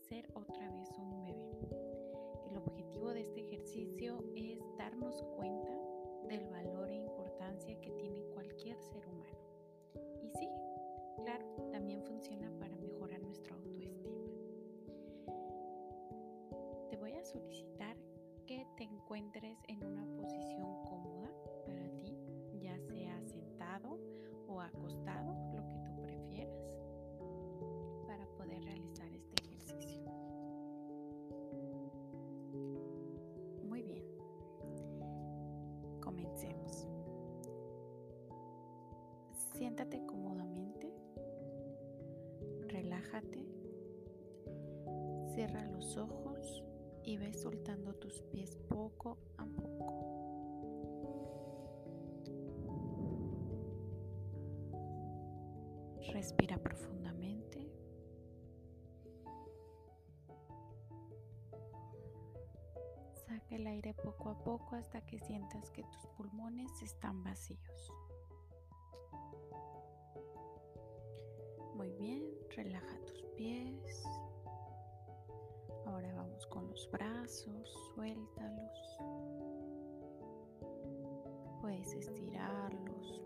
Ser otra vez un bebé. El objetivo de este ejercicio es darnos cuenta del valor e importancia que tiene cualquier ser humano. Y sí, claro, también funciona para mejorar nuestra autoestima. Te voy a solicitar que te encuentres en una posición cómoda para ti, ya sea sentado o acostado, Siéntate cómodamente, relájate, cierra los ojos y ve soltando tus pies poco a poco. Respira profundamente. Saca el aire poco a poco hasta que sientas que tus pulmones están vacíos. Muy bien, relaja tus pies. Ahora vamos con los brazos, suéltalos. Puedes estirarlos,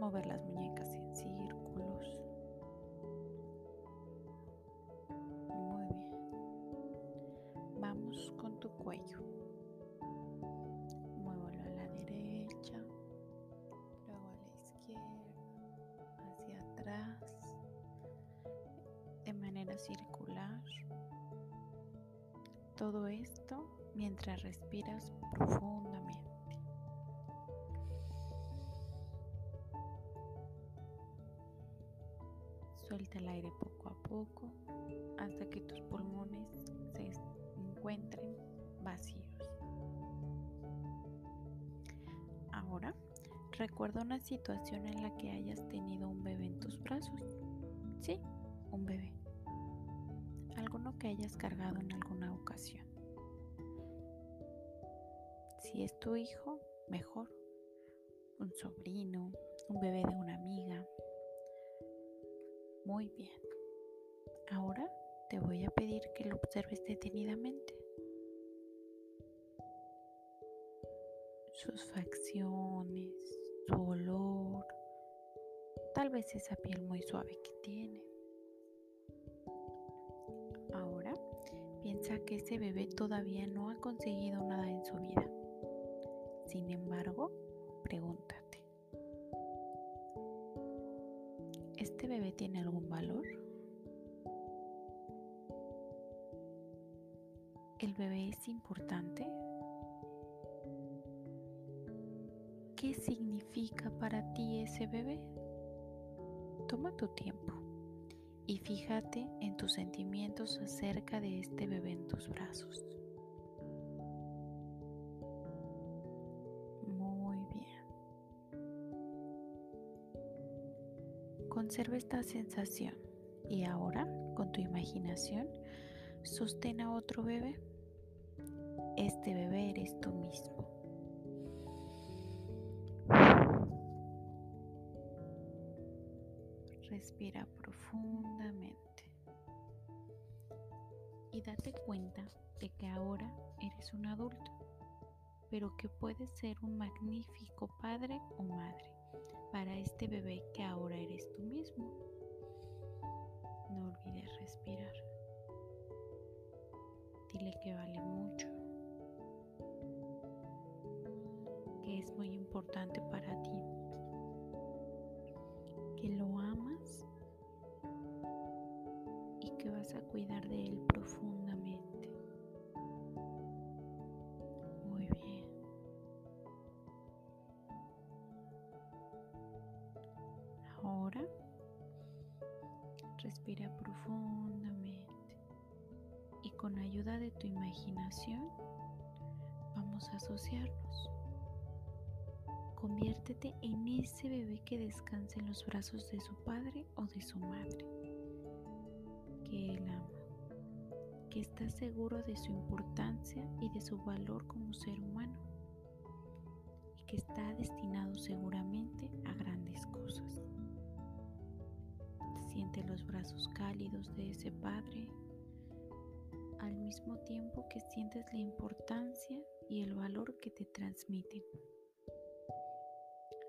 mover las muñecas en círculos. Circular. Todo esto mientras respiras profundamente. Suelta el aire poco a poco hasta que tus pulmones se encuentren vacíos. Ahora, recuerda una situación en la que hayas tenido un bebé en tus brazos. Sí, un bebé. Que hayas cargado en alguna ocasión. Si es tu hijo, mejor. Un sobrino, un bebé de una amiga, muy bien. Ahora te voy a pedir que lo observes detenidamente. Sus facciones, su olor, tal vez esa piel muy suave que tiene. Que ese bebé todavía no ha conseguido nada en su vida. Sin embargo, pregúntate. ¿Este bebé tiene algún valor? ¿El bebé es importante? ¿Qué significa para ti ese bebé? Toma tu tiempo y fíjate en tus sentimientos acerca de este bebé en tus brazos. Conserva esta sensación y ahora, con tu imaginación, sostén a otro bebé. Este bebé eres tú mismo. Respira profundamente y date cuenta de que ahora eres un adulto, pero que puedes ser un magnífico padre o madre para este bebé que ahora eres tú mismo. No olvides respirar. Dile que vale mucho, que es muy importante para ti, a cuidar de él profundamente. Ahora respira profundamente y con ayuda de tu imaginación vamos a asociarnos. Conviértete en ese bebé que descansa en los brazos de su padre o de su madre, que él ama, que está seguro de su importancia y de su valor como ser humano y que está destinado seguramente a grandes cosas. los brazos cálidos de ese Padre, al mismo tiempo que sientes la importancia y el valor que te transmiten.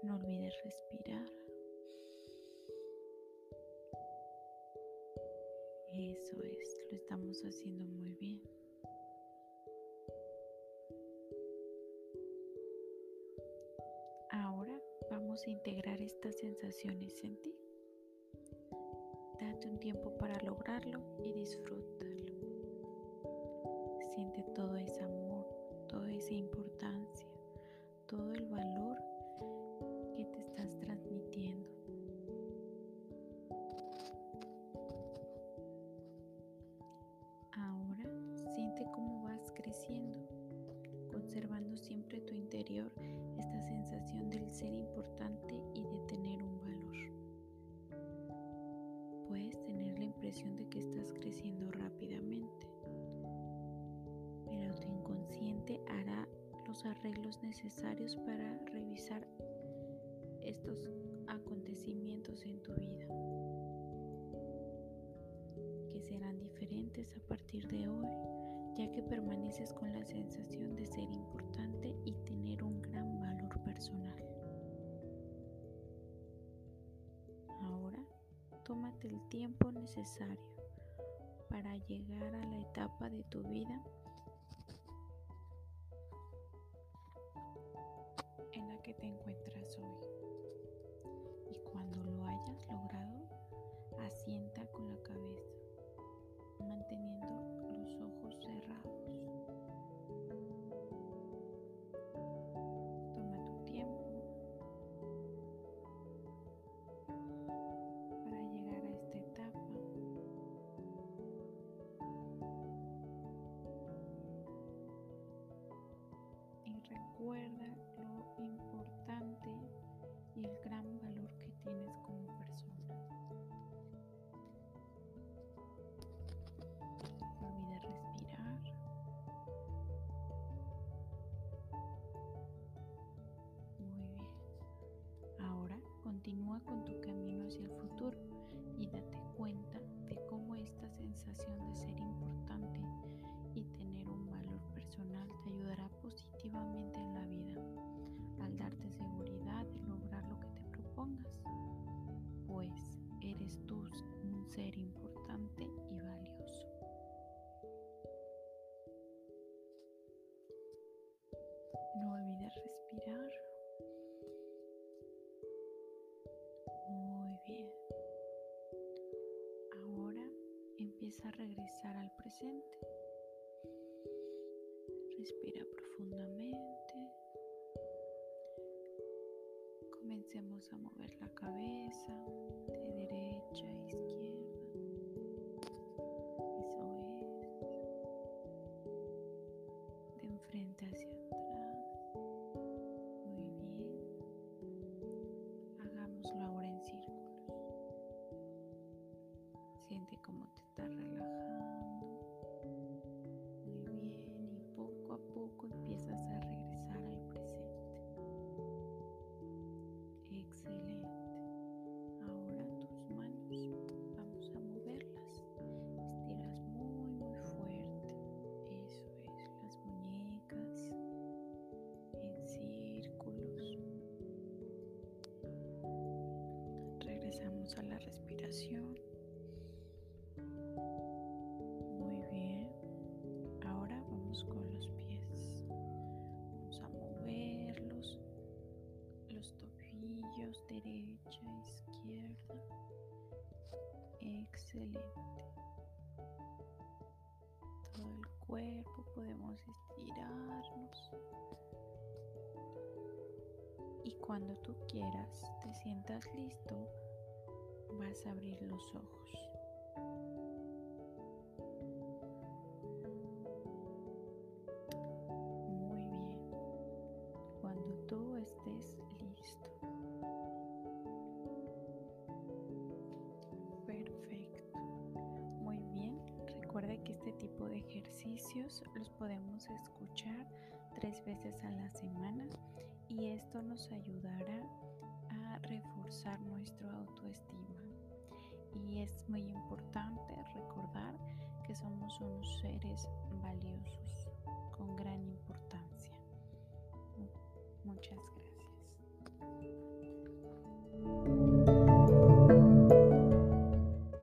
No olvides respirar. Eso es, lo estamos haciendo muy bien. Ahora vamos a integrar estas sensaciones en ti. Date un tiempo para lograrlo y disfrútalo. Puedes tener la impresión de que estás creciendo rápidamente, pero tu inconsciente hará los arreglos necesarios para revisar estos acontecimientos en tu vida, que serán diferentes a partir de hoy, ya que permaneces con la sensación de ser importante y tener un gran valor personal. Tómate el tiempo necesario para llegar a la etapa de tu vida en la que te encuentras hoy. Y cuando lo hayas logrado, asienta con la cabeza, manteniendo recuerda lo importante y el gran valor que tienes como persona. No olvides respirar. Muy bien. Ahora continúa con tu camino hacia el futuro y date cuenta de cómo esta sensación de ser importante ser importante y valioso. No olvides respirar. Muy bien. Ahora empieza a regresar al presente. Respira profundamente. Comencemos a mover la cabeza de derecha a izquierda. Eso es. De enfrente hacia atrás. Muy bien. Hagámoslo ahora en círculos. Siente cómo te estás relajando. Muy bien. Y poco a poco empiezas A la respiración. Muy bien. Ahora vamos con los pies. Vamos a moverlos. Los tobillos, derecha, izquierda. Excelente. Todo el cuerpo podemos estirarnos. Y cuando tú quieras, te sientas listo, vas a abrir los ojos. Muy bien. Cuando tú estés listo. Perfecto. Muy bien. Recuerda que este tipo de ejercicios los podemos escuchar tres veces a la semana y esto nos ayudará a reforzar nuestra autoestima y es muy importante recordar que somos unos seres valiosos con gran importancia. Muchas gracias.